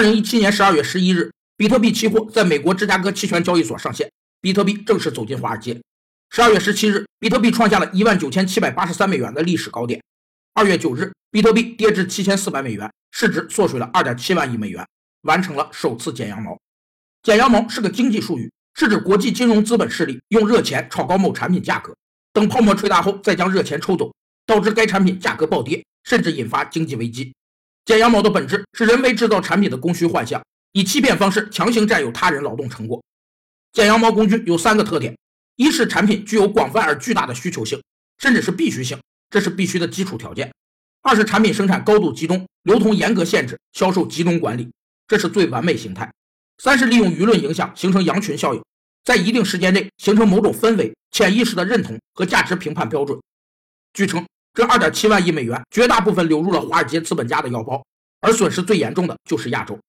二零一七年十二月十一日，比特币期货在美国芝加哥期权交易所上线，比特币正式走进华尔街。十二月十七日，比特币创下了一万九千七百八十三美元的历史高点。二月九日，比特币跌至七千四百美元，市值缩水了二点七万亿美元，完成了首次剪羊毛。剪羊毛是个经济术语，是指国际金融资本势力用热钱炒高某产品价格，等泡沫吹大后再将热钱抽走，导致该产品价格暴跌，甚至引发经济危机。剪羊毛的本质是人为制造产品的供需幻象，以欺骗方式强行占有他人劳动成果。剪羊毛工具有三个特点：一是产品具有广泛而巨大的需求性，甚至是必须性。这是必须的基础条件。二是产品生产高度集中，流通严格限制，销售集中管理，这是最完美形态。三是利用舆论影响形成羊群效应，在一定时间内形成某种氛围、潜意识的认同和价值评判标准。据称，这二点七万亿美元绝大部分流入了华尔街资本家的腰包，而损失最严重的就是亚洲。